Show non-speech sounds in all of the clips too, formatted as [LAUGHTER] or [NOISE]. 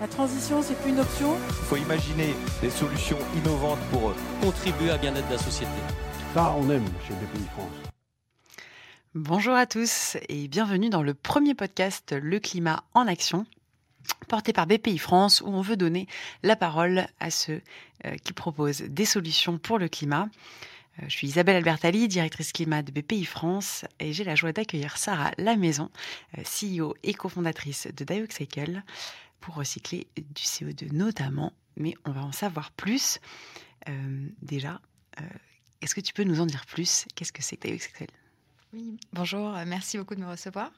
La transition, c'est plus une option Il faut imaginer des solutions innovantes pour contribuer à bien-être de la société. Ça, on aime chez BPI France. Bonjour à tous et bienvenue dans le premier podcast Le climat en action porté par BPI France où on veut donner la parole à ceux euh, qui proposent des solutions pour le climat. Euh, je suis Isabelle Albertali, directrice climat de BPI France et j'ai la joie d'accueillir Sarah Lamaison, euh, CEO et cofondatrice de Dioxycle pour recycler du CO2 notamment, mais on va en savoir plus. déjà, est-ce que tu peux nous en dire plus? Qu'est-ce que c'est que Dioxycle oui, bonjour, euh, merci beaucoup de me recevoir.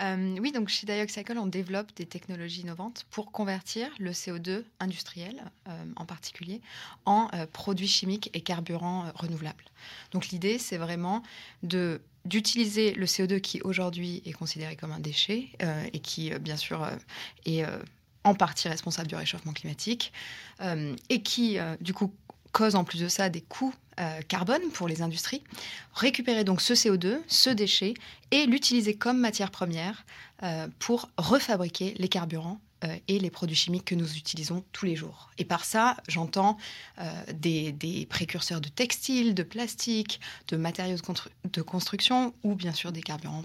Euh, oui, donc chez Dioxycle, on développe des technologies innovantes pour convertir le CO2 industriel, euh, en particulier, en produits chimiques et carburants renouvelables. Donc l'idée, c'est vraiment d'utiliser le CO2 qui aujourd'hui est considéré comme un déchet et qui, bien sûr, est en partie responsable du réchauffement climatique et qui, du coup, cause en plus de ça des coûts euh, carbone pour les industries, récupérer donc ce CO2, ce déchet, et l'utiliser comme matière première euh, pour refabriquer les carburants euh, et les produits chimiques que nous utilisons tous les jours. Et par ça, j'entends des, précurseurs de textiles, de plastique, de matériaux de, construction, ou bien sûr des carburants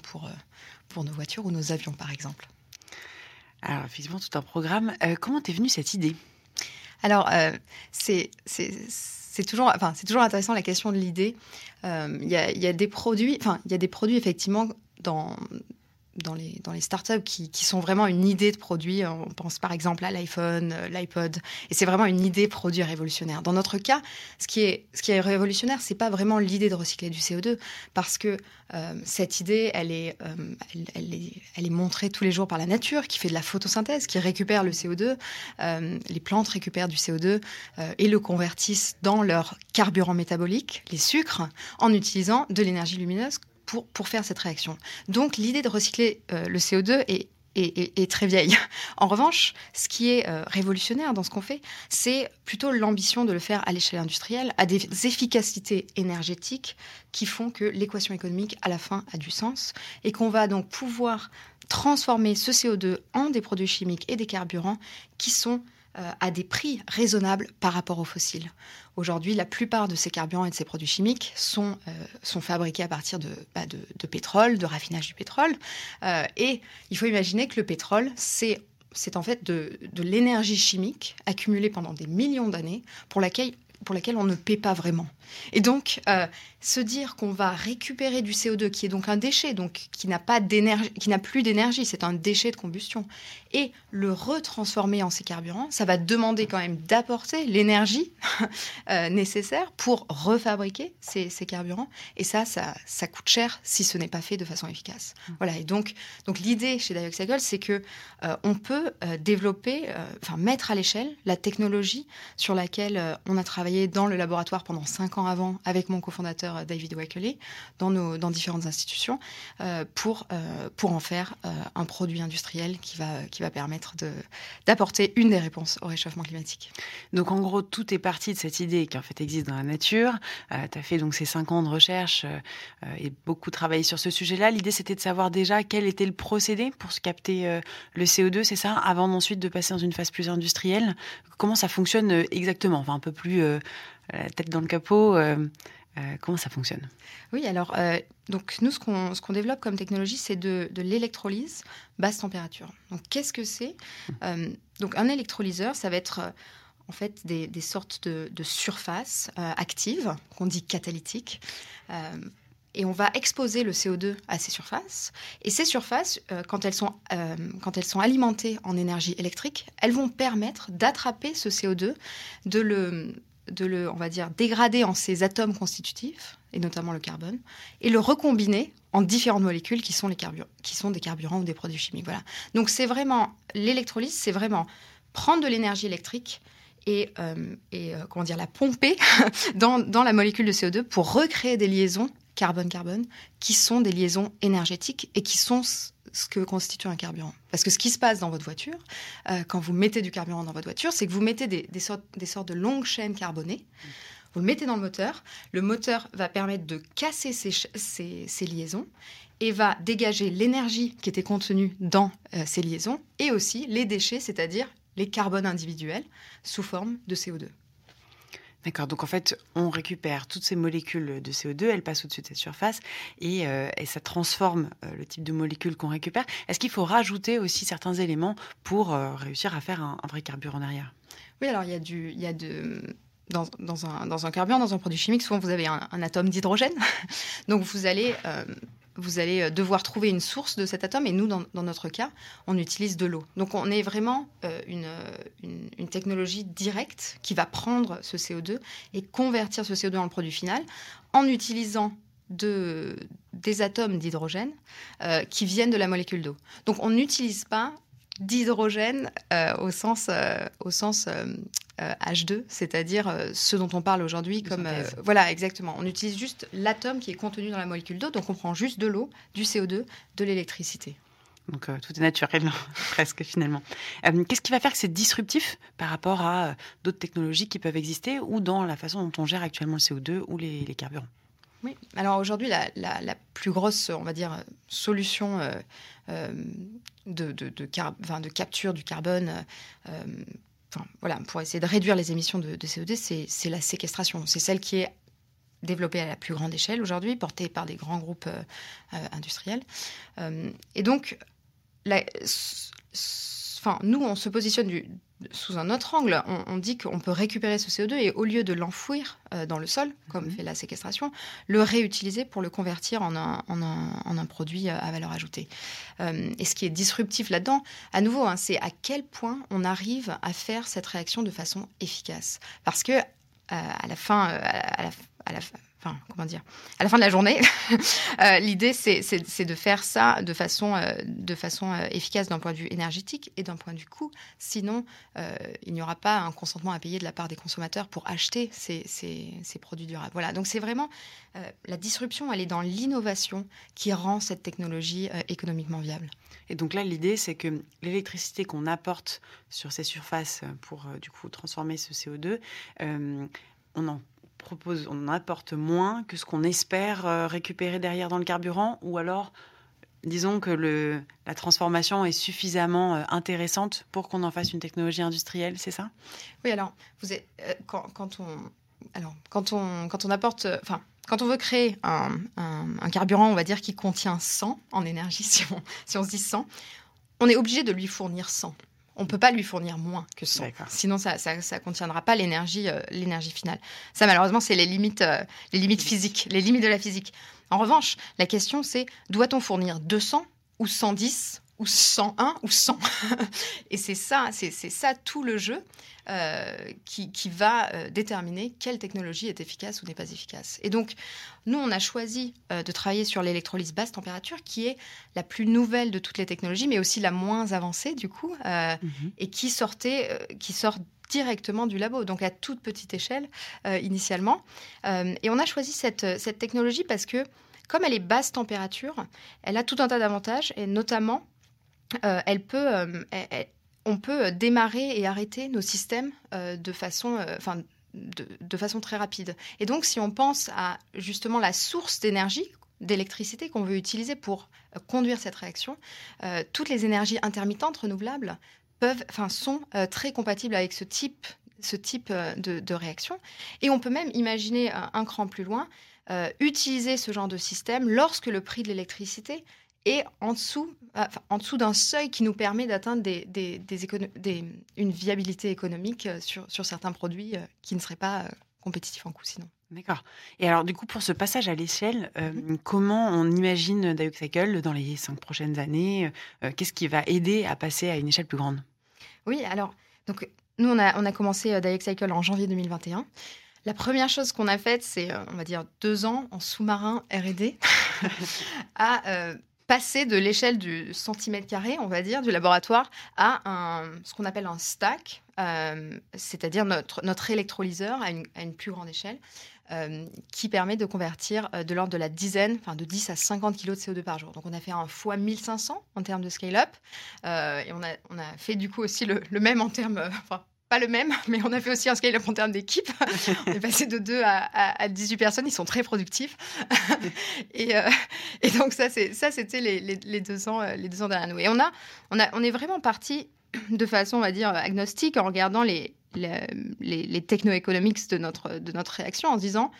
pour nos voitures ou nos avions, par exemple. Alors, effectivement, tout un programme. comment est venue cette idée? Alors, euh, c'est toujours, enfin, c'est toujours intéressant la question de l'idée. Euh, il y, y, a, des produits, enfin, il y a des produits effectivement dans dans les, dans les startups qui, qui sont vraiment une idée de produit. On pense par exemple à l'iPhone, euh, l'iPod, et c'est vraiment une idée produit révolutionnaire. Dans notre cas, ce qui est, ce qui est révolutionnaire, c'est pas vraiment l'idée de recycler du CO2, parce que euh, cette idée, elle est, euh, elle, est, elle est montrée tous les jours par la nature, qui fait de la photosynthèse, qui récupère le CO2. les plantes récupèrent du CO2 et le convertissent dans leur carburant métabolique, les sucres, en utilisant de l'énergie lumineuse pour, faire cette réaction. Donc l'idée de recycler euh, le CO2 est, très vieille. [LAUGHS] En revanche, ce qui est euh, révolutionnaire dans ce qu'on fait, c'est plutôt l'ambition de le faire à l'échelle industrielle, à des efficacités énergétiques qui font que l'équation économique, à la fin, a du sens et qu'on va donc pouvoir transformer ce CO2 en des produits chimiques et des carburants qui sont à des prix raisonnables par rapport aux fossiles. Aujourd'hui, la plupart de ces carburants et de ces produits chimiques sont, euh, sont fabriqués à partir de, bah, de, pétrole, de raffinage du pétrole. Euh, et il faut imaginer que le pétrole, c'est c'est en fait de, de l'énergie chimique accumulée pendant des millions d'années pour laquelle, pour laquelle on ne paie pas vraiment. Et donc, euh, se dire qu'on va récupérer du CO2, qui est donc un déchet, donc qui n'a pas d'énergie, qui n'a plus d'énergie, c'est un déchet de combustion, et le retransformer en ces carburants, ça va demander quand même d'apporter l'énergie [LAUGHS] euh, nécessaire pour refabriquer ces, carburants. Et ça, ça, ça, coûte cher si ce n'est pas fait de façon efficace. Mmh. Voilà. Et donc, donc l'idée chez Dioxycle, c'est que euh, on peut développer, enfin mettre à l'échelle la technologie sur laquelle on a travaillé dans le laboratoire pendant cinq ans avant avec mon cofondateur euh, David Wakeley dans, nos, dans différentes institutions euh, pour, euh, pour en faire un produit industriel qui va, qui va permettre d'apporter une des réponses au réchauffement climatique. Donc en gros, tout est parti de cette idée qui en fait existe dans la nature. tu as fait donc ces cinq ans de recherche et beaucoup travaillé sur ce sujet-là. L'idée c'était de savoir déjà quel était le procédé pour se capter le CO2, c'est ça, avant ensuite de passer dans une phase plus industrielle. Comment ça fonctionne exactement? Enfin un peu plus la tête dans le capot. Euh, euh, comment ça fonctionne? Oui, alors, euh, donc nous, ce qu'on développe comme technologie, c'est de, de l'électrolyse basse température. Donc, qu'est-ce que c'est? Donc, un électrolyseur, ça va être en fait des, des sortes de, de surfaces actives, qu'on dit catalytiques. et on va exposer le CO2 à ces surfaces. Et ces surfaces, quand, elles sont, quand elles sont alimentées en énergie électrique, elles vont permettre d'attraper ce CO2, de le, de le, on va dire, dégrader en ses atomes constitutifs, et notamment le carbone, et le recombiner en différentes molécules qui sont, les qui sont des carburants ou des produits chimiques. Voilà. Donc c'est vraiment, l'électrolyse, c'est vraiment prendre de l'énergie électrique et, euh, et euh, comment dire, la pomper [LAUGHS] dans, dans la molécule de CO2 pour recréer des liaisons carbone-carbone qui sont des liaisons énergétiques et qui sont ce que constitue un carburant. Parce que ce qui se passe dans votre voiture, euh, quand vous mettez du carburant dans votre voiture, c'est que vous mettez des, sortes, de longues chaînes carbonées. Vous le mettez dans le moteur. Le moteur va permettre de casser ces, ces, liaisons et va dégager l'énergie qui était contenue dans euh, ces liaisons et aussi les déchets, c'est-à-dire les carbones individuels sous forme de CO2. D'accord, donc en fait, on récupère toutes ces molécules de CO2, elles passent au-dessus de cette surface et, euh, ça transforme euh, le type de molécules qu'on récupère. Est-ce qu'il faut rajouter aussi certains éléments pour euh, réussir à faire un, vrai carburant derrière Oui, alors il y a du, y a de, dans, un, dans un carburant, dans un produit chimique, souvent vous avez un, atome d'hydrogène. [LAUGHS] Donc vous allez vous allez devoir trouver une source de cet atome. Et nous, dans, dans notre cas, on utilise de l'eau. Donc on est vraiment euh, une, une, une, technologie directe qui va prendre ce CO2 et convertir ce CO2 en le produit final en utilisant de, des atomes d'hydrogène euh, qui viennent de la molécule d'eau. Donc on n'utilise pas d'hydrogène euh, au sens, euh, au sens H2, euh, c'est-à-dire euh, ce dont on parle aujourd'hui comme euh, voilà exactement. On utilise juste l'atome qui est contenu dans la molécule d'eau, donc on prend juste de l'eau, du CO2, de l'électricité. Donc euh, tout est naturel, [LAUGHS] presque finalement. Euh, Qu'est-ce qui va faire que c'est disruptif par rapport à euh, d'autres technologies qui peuvent exister ou dans la façon dont on gère actuellement le CO2 ou les, les carburants? Oui, alors aujourd'hui, la, la, la, plus grosse, on va dire, solution de, de, de, car, enfin, de, capture du carbone enfin, voilà, pour essayer de réduire les émissions de, de CO2, c'est la séquestration. C'est celle qui est développée à la plus grande échelle aujourd'hui, portée par des grands groupes euh, euh, industriels. Euh, et donc, enfin, nous, on se positionne du, sous un autre angle. On, on dit qu'on peut récupérer ce CO2 et au lieu de l'enfouir euh, dans le sol, comme mmh. fait la séquestration, le réutiliser pour le convertir en un, en un, en un produit à valeur ajoutée. Euh, et ce qui est disruptif là-dedans, à nouveau, hein, c'est à quel point on arrive à faire cette réaction de façon efficace. Parce que euh, à la fin, à la, à la, enfin, comment dire, à la fin de la journée, [LAUGHS] euh, l'idée c'est de faire ça de façon, euh, euh, efficace d'un point de vue énergétique et d'un point de vue coût. Sinon, il n'y aura pas un consentement à payer de la part des consommateurs pour acheter ces, produits durables. Voilà, donc c'est vraiment la disruption, elle est dans l'innovation qui rend cette technologie économiquement viable. Et donc là, l'idée, c'est que l'électricité qu'on apporte sur ces surfaces pour du coup transformer ce CO2, on en on apporte moins que ce qu'on espère euh, récupérer derrière dans le carburant ou alors disons que la transformation est suffisamment euh, intéressante pour qu'on en fasse une technologie industrielle, c'est ça? Oui, alors, vous êtes, euh, quand, on, alors quand, on, quand on apporte, enfin, quand on veut créer un, carburant, on va dire, qui contient 100 en énergie, [LAUGHS] on, si on se dit 100, on est obligé de lui fournir 100 on ne peut pas lui fournir moins que 100. Sinon, ça ne ça, contiendra pas l'énergie euh, l'énergie finale. Ça, malheureusement, c'est les limites, euh, les limites physiques, les limites de la physique. En revanche, la question, c'est doit-on fournir 200 ou 110 ou 101 ou 100 [LAUGHS] Et c'est ça, c'est ça tout le jeu euh, qui, qui, va euh, déterminer quelle technologie est efficace ou n'est pas efficace. Et donc, nous, on a choisi euh, de travailler sur l'électrolyse basse température, qui est la plus nouvelle de toutes les technologies, mais aussi la moins avancée, du coup, mm -hmm. et qui sortait, qui sort directement du labo, donc à toute petite échelle initialement. et on a choisi cette, cette technologie parce que, comme elle est basse température, elle a tout un tas d'avantages, et notamment, peut... Elle, on peut démarrer et arrêter nos systèmes euh, de façon, euh, très rapide. Et donc, si on pense à justement la source d'énergie, d'électricité qu'on veut utiliser pour euh, conduire cette réaction, euh, toutes les énergies intermittentes renouvelables peuvent, sont euh, très compatibles avec ce type, de, de, réaction. Et on peut même imaginer un cran plus loin, utiliser ce genre de système lorsque le prix de l'électricité et en dessous, enfin, en dessous d'un seuil qui nous permet d'atteindre des, des, des une viabilité économique euh, sur, sur, certains produits euh, qui ne seraient pas euh, compétitifs en coût sinon. D'accord. Et alors, du coup, pour ce passage à l'échelle, euh, mmh. comment on imagine Dioxycle dans les cinq prochaines années euh, Qu'est-ce qui va aider à passer à une échelle plus grande? Oui, alors, donc, nous, on a, on a commencé Dioxycle en janvier 2021. La première chose qu'on a faite, c'est, on va dire, deux ans en sous-marin R&D [LAUGHS] à euh, passer de l'échelle du centimètre carré, on va dire, du laboratoire, à ce qu'on appelle un stack, euh, c'est-à-dire notre, électrolyseur à une, plus grande échelle, euh, qui permet de convertir euh, de l'ordre de la dizaine, enfin de 10 à 50 kg de CO2 par jour. Donc on a fait un fois 1500 en termes de scale-up, et on a, fait du coup aussi le, même en termes, pas le même, [LAUGHS] mais on a fait aussi un scale-up en termes d'équipe. [LAUGHS] on est passé de 2 à, à, à, 18 personnes, ils sont très productifs. [LAUGHS] et, euh, et, donc ça, ça c'était les, les, les, deux ans, les deux ans derrière nous. Et on, a, on, a, on est vraiment parti de façon, on va dire, agnostique en regardant les, les, les, les techno-economics de notre, de notre réaction en se disant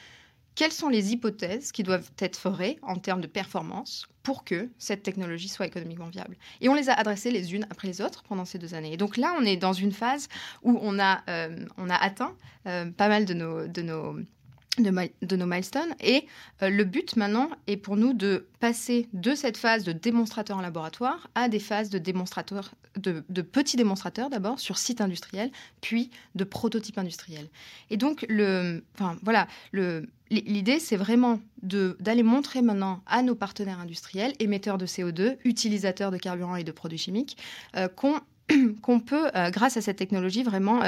quelles sont les hypothèses qui doivent être forées en termes de performance pour que cette technologie soit économiquement viable? Et on les a adressées les unes après les autres pendant ces deux années. Et donc là, on est dans une phase où on a, euh, atteint euh, pas mal de nos de, nos milestones. Et euh, le but maintenant est pour nous de passer de cette phase de démonstrateur en laboratoire à des phases de démonstrateurs, de, petits démonstrateurs d'abord sur site industriel, puis de prototypes industriels. Et donc, le, enfin, voilà, le, l'idée, c'est vraiment d'aller montrer maintenant à nos partenaires industriels, émetteurs de CO2, utilisateurs de carburants et de produits chimiques, euh, qu'on [CLEARS THROAT] qu'on peut, euh, grâce à cette technologie, vraiment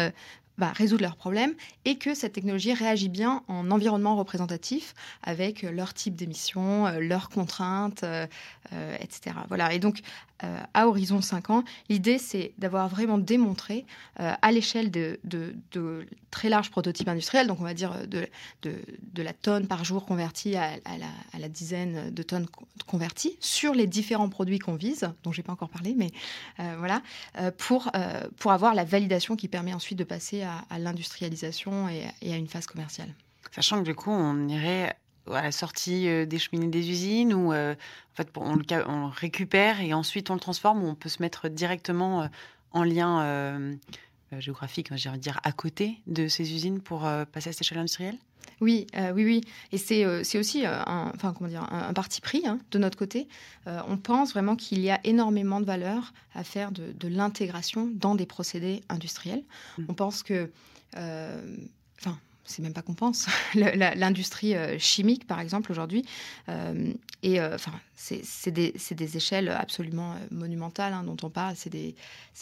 bah, résoudre leurs problèmes et que cette technologie réagit bien en environnement représentatif avec leur type d'émission, euh, leurs contraintes, euh, euh, etc. Voilà. Et donc, euh, à horizon 5 ans, l'idée, c'est d'avoir vraiment démontré euh, à l'échelle de, de, très larges prototypes industriels, donc on va dire de, la tonne par jour convertie à, la, dizaine de tonnes converties sur les différents produits qu'on vise, dont je n'ai pas encore parlé, mais euh, voilà, pour, pour avoir la validation qui permet ensuite de passer à, l'industrialisation et, à une phase commerciale. Sachant que du coup, on irait à la sortie euh, des cheminées des usines ou euh, en fait on le, on récupère et ensuite on le transforme ou on peut se mettre directement euh, en lien géographique, j'ai envie de dire à côté de ces usines pour euh, passer à cette échelle industrielle? Oui, euh, oui, oui. Et c'est euh, aussi un, enfin, comment dire, un, un parti pris hein, de notre côté. Euh, on pense vraiment qu'il y a énormément de valeur à faire de, de l'intégration dans des procédés industriels. Mmh. On pense que, enfin, c'est même pas qu'on pense. [LAUGHS] L'industrie euh, chimique, par exemple, aujourd'hui, euh, et euh, enfin, c'est des, des, échelles absolument monumentales hein, dont on parle. C'est des,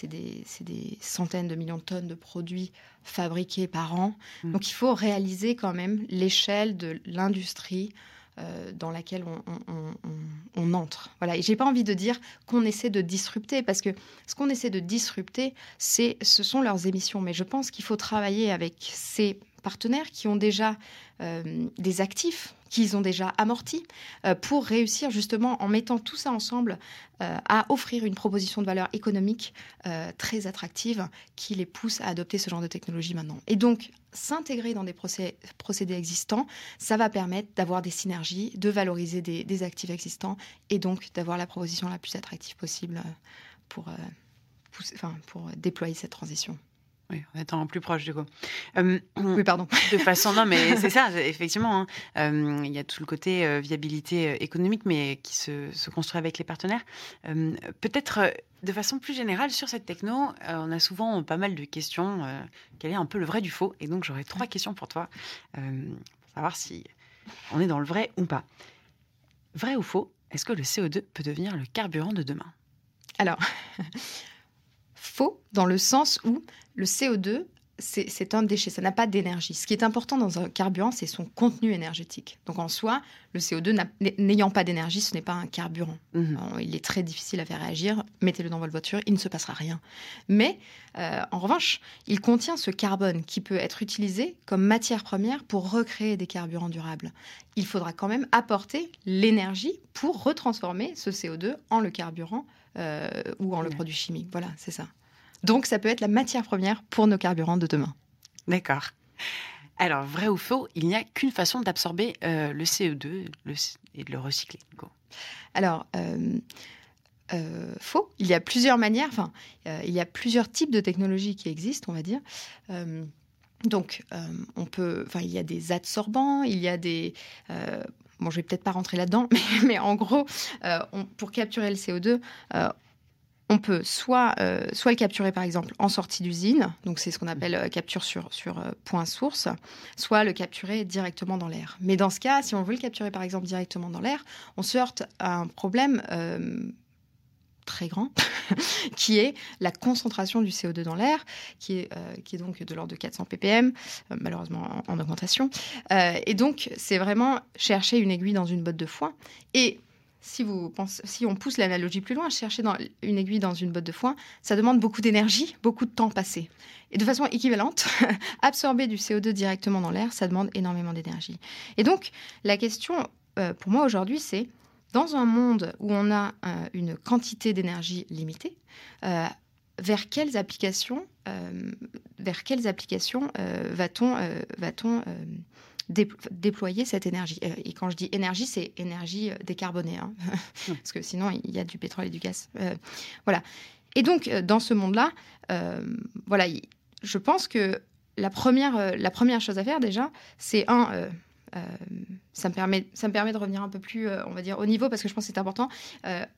des, des, centaines de millions de tonnes de produits fabriqués par an. Mmh. Donc, il faut réaliser quand même l'échelle de l'industrie euh, dans laquelle on, entre. Voilà. Et j'ai pas envie de dire qu'on essaie de disrupter, parce que ce qu'on essaie de disrupter, c'est, ce sont leurs émissions. Mais je pense qu'il faut travailler avec ces partenaires qui ont déjà euh, des actifs qu'ils ont déjà amortis euh, pour réussir justement en mettant tout ça ensemble euh, à offrir une proposition de valeur économique euh, très attractive qui les pousse à adopter ce genre de technologie maintenant. Et donc s'intégrer dans des procé procédés existants, ça va permettre d'avoir des synergies, de valoriser des, actifs existants et donc d'avoir la proposition la plus attractive possible pour, pour déployer cette transition. Oui, en étant plus proche du coup. Euh, oui, pardon. De façon, non, mais c'est [LAUGHS] ça, effectivement. Hein. Euh, il y a tout le côté euh, viabilité euh, économique, mais qui se, se, construit avec les partenaires. Peut-être de façon plus générale sur cette techno, on a souvent pas mal de questions. quel est un peu le vrai du faux? Et donc, j'aurais trois questions pour toi, pour savoir si on est dans le vrai ou pas. Vrai ou faux Est-ce que le CO2 peut devenir le carburant de demain? Alors. [LAUGHS] faux dans le sens où le CO2, c'est un déchet, ça n'a pas d'énergie. Ce qui est important dans un carburant, c'est son contenu énergétique. Donc en soi, le CO2 n'ayant pas d'énergie, ce n'est pas un carburant. Mmh. Alors, il est très difficile à faire réagir. Mettez-le dans votre voiture, il ne se passera rien. Mais euh, en revanche, il contient ce carbone qui peut être utilisé comme matière première pour recréer des carburants durables. Il faudra quand même apporter l'énergie pour retransformer ce CO2 en le carburant euh, ou en le produit chimique. Voilà, c'est ça. Donc ça peut être la matière première pour nos carburants de demain. D'accord. Alors, vrai ou faux, il n'y a qu'une façon d'absorber euh, le CO2 le, et de le recycler. Go. Alors, euh, euh, faux. Il y a plusieurs manières, enfin, il y a plusieurs types de technologies qui existent, on va dire. Donc, on peut, enfin, il y a des adsorbants, il y a des bon, je vais peut-être pas rentrer là-dedans, [LAUGHS] mais, mais, en gros, euh, on, pour capturer le CO2, euh, on peut soit, euh, soit le capturer par exemple en sortie d'usine, donc c'est ce qu'on appelle euh, capture sur, sur euh, point source, soit le capturer directement dans l'air. Mais dans ce cas, si on veut le capturer par exemple directement dans l'air, on se heurte à un problème très grand, [LAUGHS] qui est la concentration du CO2 dans l'air, qui, est, qui est donc de l'ordre de 400 ppm, malheureusement en, en augmentation. Et donc, c'est vraiment chercher une aiguille dans une botte de foin. Et si, on pousse l'analogie plus loin, chercher une aiguille dans une botte de foin, ça demande beaucoup d'énergie, beaucoup de temps passé. Et de façon équivalente, [LAUGHS] absorber du CO2 directement dans l'air, ça demande énormément d'énergie. Et donc, la question euh, pour moi aujourd'hui, c'est dans un monde où on a euh, une quantité d'énergie limitée, euh, vers quelles applications, vers quelles applications va-t-on déployer cette énergie. Et quand je dis énergie, c'est énergie décarbonée, hein. [LAUGHS] Parce que sinon il y a du pétrole et du gaz. voilà. Et donc dans ce monde-là, voilà, je pense que la première, la première chose à faire déjà, c'est un ça, me permet, ça me permet de revenir un peu plus, on va dire, au niveau, parce que je pense que c'est important.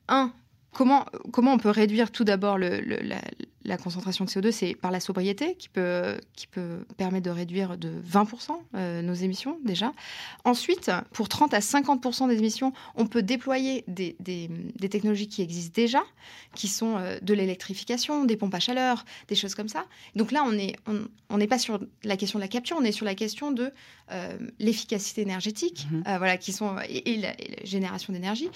un, comment, comment on peut réduire tout d'abord le, la concentration de CO2, c'est par la sobriété qui peut, qui peut permettre de réduire de 20% euh, nos émissions déjà. Ensuite, pour 30 à 50% des émissions, on peut déployer des, des, technologies qui existent déjà, qui sont euh, de l'électrification, des pompes à chaleur, des choses comme ça. Donc là, on n'est on, n'est pas sur la question de la capture, on est sur la question de euh, l'efficacité énergétique, mhm. voilà, qui sont, et, la, génération d'énergie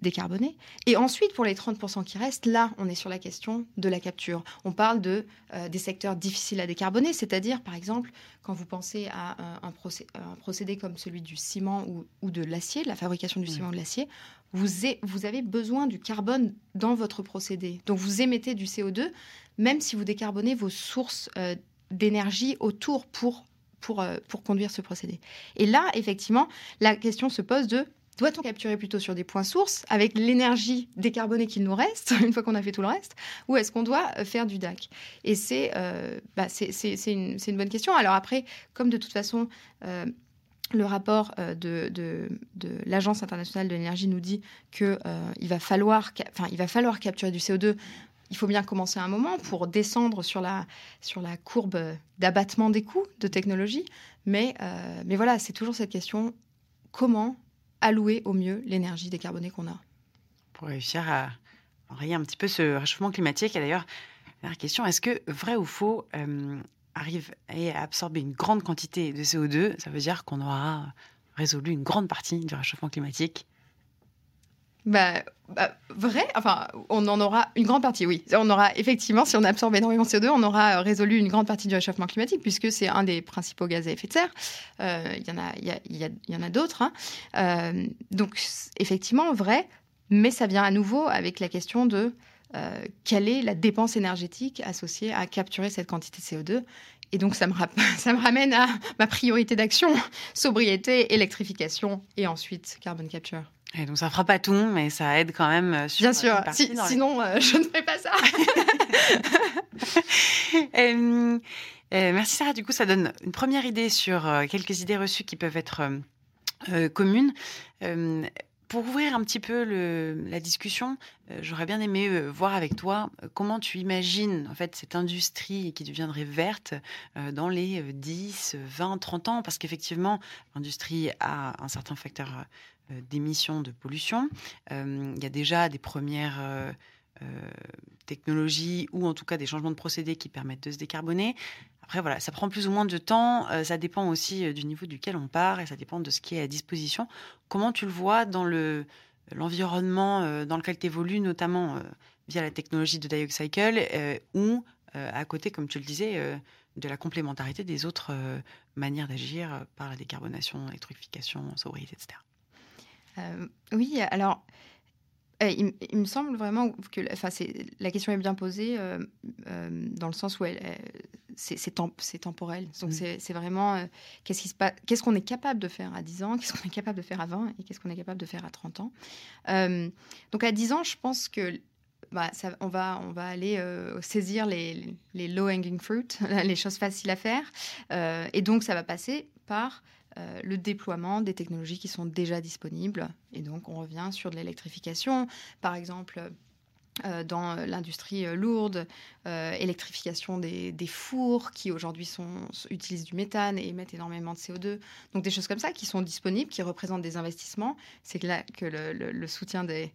décarbonée. Et ensuite, pour les 30% qui restent, là, on est sur la question de la capture on parle de, euh, des secteurs difficiles à décarboner, c'est-à-dire, par exemple, quand vous pensez à un, procédé, comme celui du ciment ou, de l'acier, la fabrication du ciment ou de l'acier, vous, vous, avez besoin du carbone dans votre procédé. Donc, vous émettez du CO2, même si vous décarbonez vos sources euh, d'énergie autour pour, pour, euh, pour conduire ce procédé. Et là, effectivement, la question se pose de doit-on capturer plutôt sur des points sources avec l'énergie décarbonée qu'il nous reste, [LAUGHS] une fois qu'on a fait tout le reste, ou est-ce qu'on doit euh, faire du DAC Et euh, bah, c'est une, bonne question. Alors après, comme de toute façon, euh, le rapport de, de, l'Agence internationale de l'énergie nous dit qu'il il va, falloir, va falloir capturer du CO2 il faut bien commencer un moment pour descendre sur la, sur la courbe d'abattement des coûts de technologie. Mais, mais voilà, c'est toujours cette question comment allouer au mieux l'énergie décarbonée qu'on a. Pour réussir à enrayer un petit peu ce réchauffement climatique. Et d'ailleurs, la question, est-ce que vrai ou faux euh, arrive à absorber une grande quantité de CO2 Ça veut dire qu'on aura résolu une grande partie du réchauffement climatique bah, bah, vrai, enfin, on en aura une grande partie, oui. On aura effectivement, si on absorbe énormément de CO2, on aura euh, résolu une grande partie du réchauffement climatique, puisque c'est un des principaux gaz à effet de serre. Euh, il y en a, d'autres. Hein. Euh, donc, effectivement, vrai, mais ça vient à nouveau avec la question de quelle est la dépense énergétique associée à capturer cette quantité de CO2 et donc, ça me, [LAUGHS] ça me ramène à ma priorité d'action, [LAUGHS] sobriété, électrification et ensuite carbon capture. Et donc ça fera pas tout, mais ça aide quand même. Euh, Bien sûr, sinon euh, je ne fais pas ça. [LAUGHS] Euh, merci Sarah, du coup ça donne une première idée sur quelques idées reçues qui peuvent être communes. pour ouvrir un petit peu le, la discussion, j'aurais bien aimé voir avec toi comment tu imagines en fait cette industrie qui deviendrait verte dans les 10, 20, 30 ans, parce qu'effectivement l'industrie a un certain facteur d'émissions de pollution. Euh, il y a déjà des premières euh, technologies ou en tout cas des changements de procédés qui permettent de se décarboner. Après, voilà, ça prend plus ou moins de temps. ça dépend aussi du niveau duquel on part et ça dépend de ce qui est à disposition. Comment tu le vois dans le, l'environnement dans lequel tu évolues, notamment via la technologie de Diocycle ou à côté, comme tu le disais, de la complémentarité des autres manières d'agir par la décarbonation, l'électrification, sobriété, etc. Euh, oui, alors, euh, il, me semble vraiment que enfin, la question est bien posée euh, dans le sens où c'est temporel. Donc, mmh. c'est vraiment qu'est-ce qu'on est capable de faire à 10 ans, qu'est-ce qu'on est capable de faire à 20 et qu'est-ce qu'on est capable de faire à 30 ans. donc, à 10 ans, je pense que bah, ça, on, va, on va aller saisir les, les low-hanging fruit, [LAUGHS] les choses faciles à faire. et donc, ça va passer par euh, le déploiement des technologies qui sont déjà disponibles. Et donc, on revient sur de l'électrification, par exemple. Euh, dans l'industrie lourde, euh, électrification des, fours qui aujourd'hui utilisent du méthane et émettent énormément de CO2. Donc des choses comme ça qui sont disponibles, qui représentent des investissements. C'est là que le, soutien des,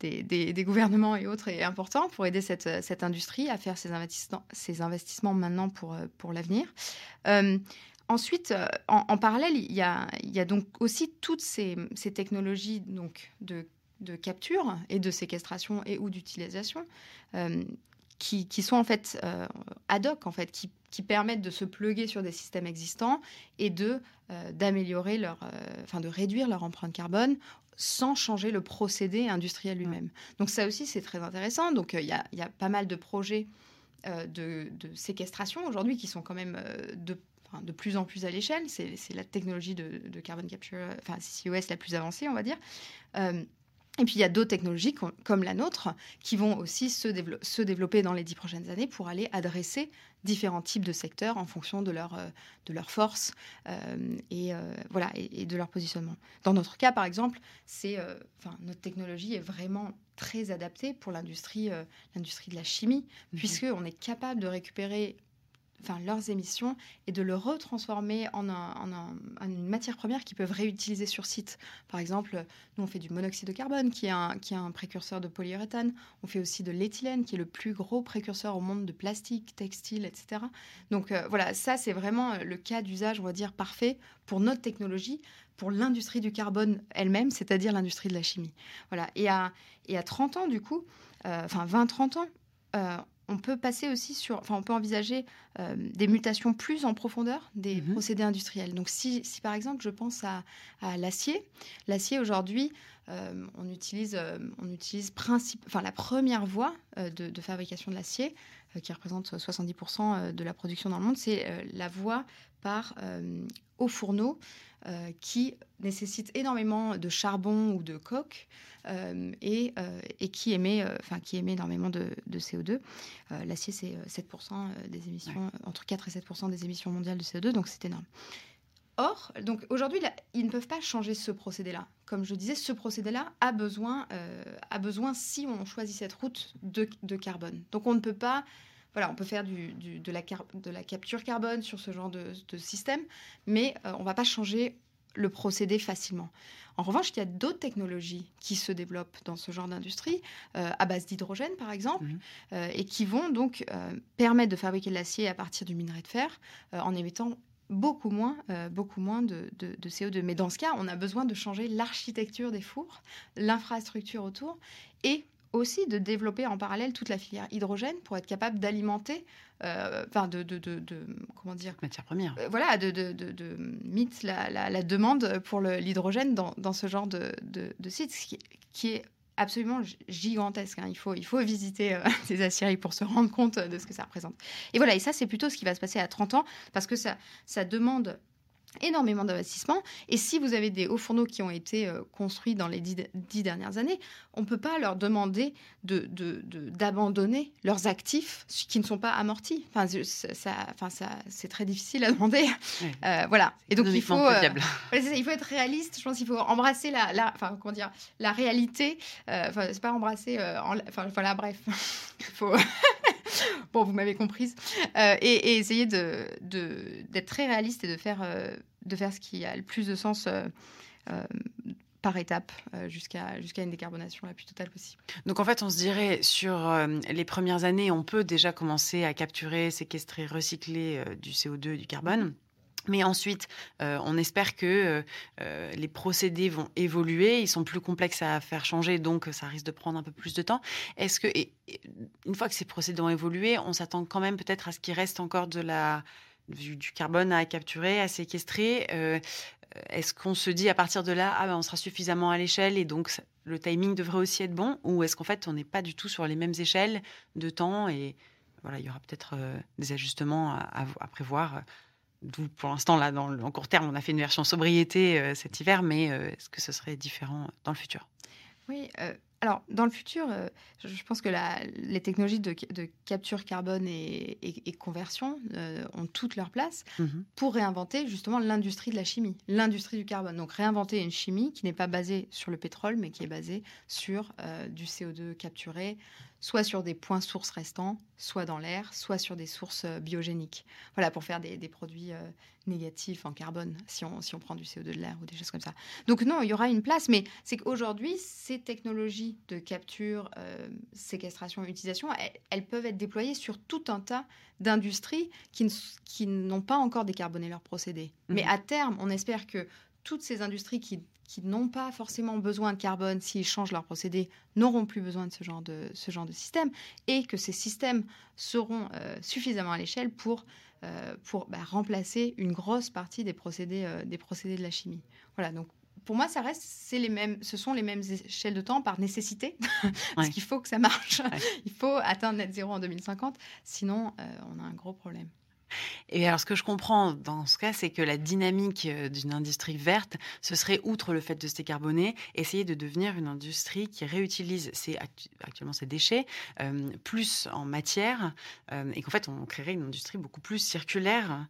des, gouvernements et autres est important pour aider cette, cette industrie à faire ces investissements, ces investissements maintenant pour, pour l'avenir. Ensuite, euh, en, parallèle, il y, a, donc aussi toutes ces, technologies donc, de, capture et de séquestration et ou d'utilisation euh, qui, sont en fait euh, ad hoc, en fait, qui, permettent de se pluguer sur des systèmes existants et de d'améliorer leur, enfin de réduire leur empreinte carbone sans changer le procédé industriel lui-même. Donc ça aussi, c'est très intéressant. Donc il y, a, y, a pas mal de projets de, de, séquestration aujourd'hui qui sont quand même de de plus en plus à l'échelle. C'est la technologie de, de, carbon capture, enfin CCOS la plus avancée, on va dire. Euh, et puis il y a d'autres technologies comme la nôtre qui vont aussi se, se, développer dans les dix prochaines années pour aller adresser différents types de secteurs en fonction de leur, euh, de leur force euh, et, voilà, et, de leur positionnement. Dans notre cas, par exemple, c'est, notre technologie est vraiment très adaptée pour l'industrie, l'industrie de la chimie, mmh. puisqu'on est capable de récupérer enfin, leurs émissions et de le retransformer en, une matière première qu'ils peuvent réutiliser sur site. Par exemple, nous, on fait du monoxyde de carbone, qui est un, qui est un précurseur de polyuréthane. On fait aussi de l'éthylène, qui est le plus gros précurseur au monde de plastique, textile, etc. Donc euh, voilà, ça, c'est vraiment euh, le cas d'usage, on va dire, parfait pour notre technologie, pour l'industrie du carbone elle-même, c'est-à-dire l'industrie de la chimie. Voilà. Et à, et à 30 ans, du coup, euh, enfin 20-30 ans, on peut passer aussi sur, enfin, on peut envisager euh, des mutations plus en profondeur des mhm. procédés industriels. Donc, si, par exemple, je pense à, l'acier, l'acier aujourd'hui, euh, on utilise, euh, on utilise principe, enfin, la première voie de, fabrication de l'acier, qui représente 70% de la production dans le monde, c'est la voie par au fourneau qui nécessite énormément de charbon ou de coke euh, et, euh, et, qui, émet, euh, enfin, qui émet énormément de, CO2. L'acier, c'est 7% des émissions, entre 4 et 7% des émissions mondiales de CO2, donc c'est énorme. Or, donc aujourd'hui, ils ne peuvent pas changer ce procédé-là. Comme je disais, ce procédé-là a besoin, a besoin, si on choisit cette route, de, de, carbone. Donc on ne peut pas voilà, on peut faire du, de, la de, la capture carbone sur ce genre de, de système, mais on ne va pas changer le procédé facilement. En revanche, il y a d'autres technologies qui se développent dans ce genre d'industrie, euh, à base d'hydrogène par exemple, mhm. euh, et qui vont donc euh, permettre de fabriquer de l'acier à partir du minerai de fer en émettant beaucoup moins, beaucoup moins de, de, CO2. Mais dans ce cas, on a besoin de changer l'architecture des fours, l'infrastructure autour, et aussi de développer en parallèle toute la filière hydrogène pour être capable d'alimenter, euh, enfin de, de, de, comment dire, matière première. Euh, voilà, de de, de, la, la, la, demande pour l'hydrogène dans, dans, ce genre de, de, site, qui, qui est absolument gigantesque. Hein. Il, faut, il faut visiter euh, [LAUGHS] ces aciéries pour se rendre compte de ce que ça représente. Et voilà, et ça, c'est plutôt ce qui va se passer à 30 ans, parce que ça, ça demande énormément d'investissements. Et si vous avez des hauts fourneaux qui ont été euh, construits dans les dix, dernières années, on ne peut pas leur demander d'abandonner de, de, leurs actifs qui ne sont pas amortis. Enfin, ça, enfin, ça, c'est très difficile à demander. [LAUGHS] Euh, voilà. Et donc, il faut, euh, [LAUGHS] il faut être réaliste. Je pense qu'il faut embrasser la, la, enfin, comment dire, la réalité. enfin, c'est pas embrasser. enfin, voilà, bref. [LAUGHS] il faut. [LAUGHS] bon, vous m'avez comprise. Euh, et, essayer d'être de, très réaliste et de faire, euh, de faire ce qui a le plus de sens. Euh, par étape jusqu'à jusqu'à une décarbonation la plus totale possible. Donc en fait, on se dirait sur les premières années, on peut déjà commencer à capturer, séquestrer, recycler du CO2, du carbone. Mais ensuite, euh, on espère que euh, euh, les procédés vont évoluer, ils sont plus complexes à faire changer, donc ça risque de prendre un peu plus de temps. Est-ce que, une fois que ces procédés ont évolué, on s'attend quand même peut-être à ce qu'il reste encore du, carbone à capturer, à séquestrer Est-ce qu'on se dit à partir de là, ah ben, on sera suffisamment à l'échelle et donc le timing devrait aussi être bon? Ou est-ce qu'en fait, on n'est pas du tout sur les mêmes échelles de temps et voilà, il y aura peut-être des ajustements à prévoir D'où pour l'instant, là, dans le, en court terme, on a fait une version sobriété euh, cet hiver, mais euh, est-ce que ce serait différent dans le futur? Oui, euh, alors dans le futur, je pense que la, les technologies de, capture carbone et, conversion ont toute leur place mmh pour réinventer justement l'industrie de la chimie, l'industrie du carbone. Donc réinventer une chimie qui n'est pas basée sur le pétrole, mais qui est basée sur du CO2 capturé, soit sur des points sources restants, soit dans l'air, soit sur des sources euh, biogéniques. Voilà, pour faire des, produits euh, négatifs en carbone, si on, si on prend du CO2 de l'air ou des choses comme ça. Donc non, il y aura une place, mais c'est qu'aujourd'hui, ces technologies de capture, euh, séquestration, utilisation, elles, peuvent être déployées sur tout un tas d'industries qui, qui n'ont pas encore décarboné leurs procédés. Mmh. Mais à terme, on espère que toutes ces industries qui qui n'ont pas forcément besoin de carbone s'ils changent leur procédé n'auront plus besoin de ce genre de, ce genre de système et que ces systèmes seront euh, suffisamment à l'échelle pour, euh, pour bah, remplacer une grosse partie des procédés, euh, des procédés de la chimie. Voilà, donc pour moi, ça reste, c'est les mêmes, ce sont les mêmes échelles de temps par nécessité, [LAUGHS] parce Ouais. qu'il faut que ça marche. Ouais. Il faut atteindre net zéro en 2050, sinon euh, on a un gros problème. Et alors, ce que je comprends dans ce cas, c'est que la dynamique euh, d'une industrie verte, ce serait, outre le fait de se décarboner, essayer de devenir une industrie qui réutilise actuellement ses déchets euh, plus en matière, euh, et qu'en fait, on créerait une industrie beaucoup plus circulaire.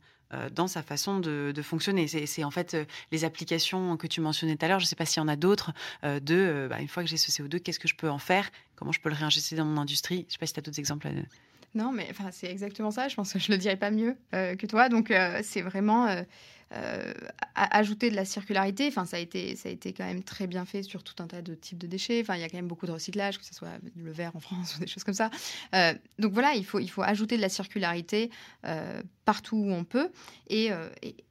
dans sa façon de, fonctionner. C'est en fait les applications que tu mentionnais tout à l'heure, je ne sais pas s'il y en a d'autres, de bah, une fois que j'ai ce CO2, qu'est-ce que je peux en faire? Comment je peux le réinjecter dans mon industrie? Je ne sais pas si tu as d'autres exemples. à- Non, mais enfin, c'est exactement ça. Je pense que je le dirais pas mieux euh, que toi. Donc, euh, c'est vraiment euh, ajouter de la circularité. Enfin, ça a été, ça a été quand même très bien fait sur tout un tas de types de déchets. Enfin, il y a quand même beaucoup de recyclage, que ce soit le verre en France [LAUGHS] ou des choses comme ça. Donc voilà, il faut, il faut ajouter de la circularité partout où on peut, et,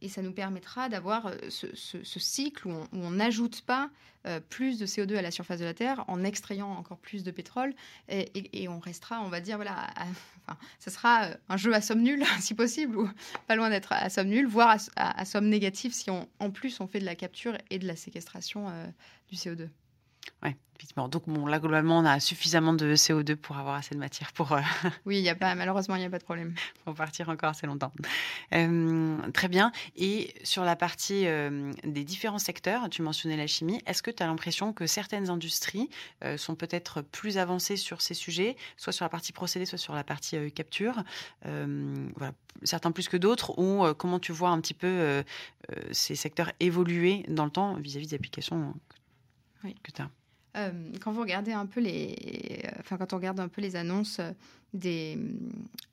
et, ça nous permettra d'avoir ce, ce- cycle où on n'ajoute pas euh, plus de CO2 à la surface de la Terre en extrayant encore plus de pétrole, et, on restera, on va dire, voilà, à- [LAUGHS] ça sera euh, un jeu à somme nulle, [LAUGHS] si possible, ou pas loin d'être à somme nulle, voire à, somme négative si en plus on fait de la capture et de la séquestration euh, du CO2. Ouais, effectivement. Donc bon, là globalement, on a suffisamment de CO2 pour avoir assez de matière pour, euh, [LAUGHS] Oui, il y a pas, malheureusement, il n'y a pas de problème. pour partir encore assez longtemps. Euh, très bien. Et sur la partie euh, des différents secteurs, tu mentionnais la chimie. Est-ce que tu as l'impression que certaines industries sont peut-être plus avancées sur ces sujets, soit sur la partie procédé, soit sur la partie capture voilà, certains plus que d'autres, ou comment tu vois un petit peu ces secteurs évoluer dans le temps vis-à-vis des applications que, Oui. que tu as Euh, quand vous regardez un peu les, enfin quand on regarde un peu les annonces euh, des,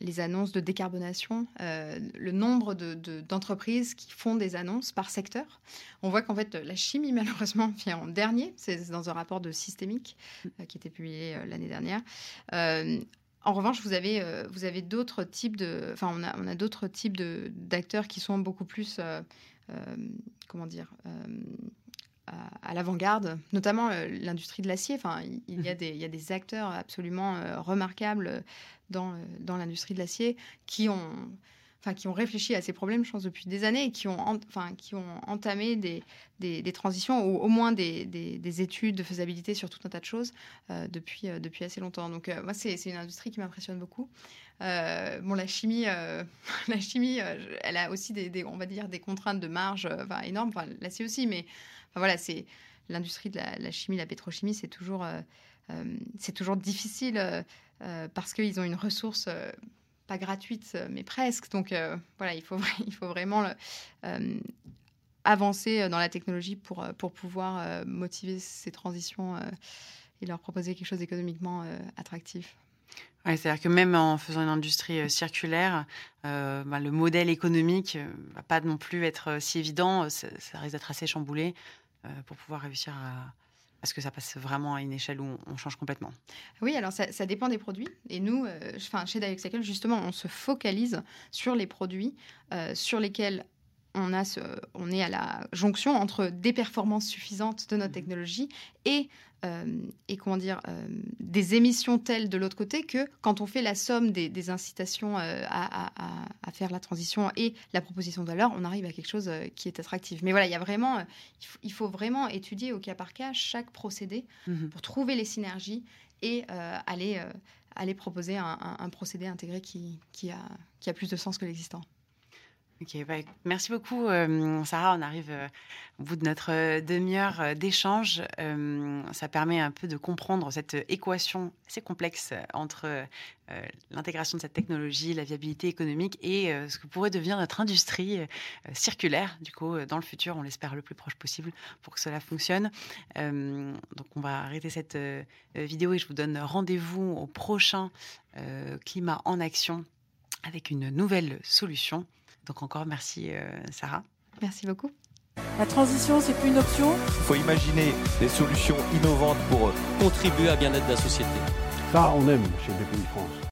les annonces de décarbonation, euh, le nombre de- de- d'entreprises qui font des annonces par secteur, on voit qu'en fait la chimie [LAUGHS] malheureusement vient en dernier. C'est dans un rapport de systémique euh, qui était publié euh, l'année dernière. Euh, en revanche, vous avez, euh, vous avez d'autres types de, enfin, on a, on a d'autres types de d'acteurs qui sont beaucoup plus, euh, euh, comment dire, euh, à, à l'avant-garde, notamment euh, l'industrie de l'acier. Enfin, il, il y a des, il y a des acteurs absolument euh, remarquables dans, euh, dans l'industrie de l'acier qui ont, enfin, qui ont réfléchi à ces problèmes, je pense, depuis des années et qui ont, en- enfin, qui ont entamé des, des, des transitions ou au moins des, des, des études de faisabilité sur tout un tas de choses euh, depuis, depuis assez longtemps. Donc, moi, c'est c'est une industrie qui m'impressionne beaucoup. Euh, bon, la chimie, euh, [LAUGHS] la chimie, euh, elle a aussi des, des- on va dire, des contraintes de marge enfin, énormes. Enfin, l'acier aussi, mais voilà, c'est l'industrie de la, chimie, la pétrochimie, c'est toujours, euh, euh, toujours difficile euh, parce qu'ils ont une ressource pas gratuite, mais presque. Donc voilà, il faut, [LAUGHS] il faut vraiment avancer dans la technologie pour, pour pouvoir motiver ces transitions et leur proposer quelque chose d'économiquement attractif. Ouais, C'est-à-dire que même en faisant une industrie euh, circulaire, euh, bah, le modèle économique euh, va pas non plus être si évident. Ça, ça risque d'être assez chamboulé euh, pour pouvoir réussir à, à ce que ça passe vraiment à une échelle où on, change complètement. Oui, alors ça, ça dépend des produits. Et nous, euh, enfin, chez Dioxycle, justement, on se focalise sur les produits euh, sur lesquels on, a ce, on est à la jonction entre des performances suffisantes de notre Mhm. technologie et, et comment dire, euh, des émissions telles de l'autre côté que quand on fait la somme des, des incitations euh, à, à- à- à faire la transition et la proposition de valeur, on arrive à quelque chose euh, qui est attractif. Mais voilà, il y a vraiment, euh, il faut, vraiment étudier au cas par cas chaque procédé Mhm. pour trouver les synergies et euh, aller, euh, aller proposer un, un- un procédé intégré qui, qui, a, qui a plus de sens que l'existant. Bah, merci beaucoup, Sarah. On arrive euh, au bout de notre euh, demi-heure euh, d'échange. Ça permet un peu de comprendre cette équation assez complexe entre l'intégration de cette technologie, la viabilité économique et ce que pourrait devenir notre industrie circulaire. Du coup, dans le futur, on l'espère le plus proche possible pour que cela fonctionne. Donc, on va arrêter cette vidéo et je vous donne rendez-vous au prochain Climat en action avec une nouvelle solution. Donc encore merci euh, Sarah. Merci beaucoup. La transition, c'est plus une option, Il faut imaginer des solutions innovantes pour euh, Contribuer à bien-être de la société. Ça, on aime chez BPI France.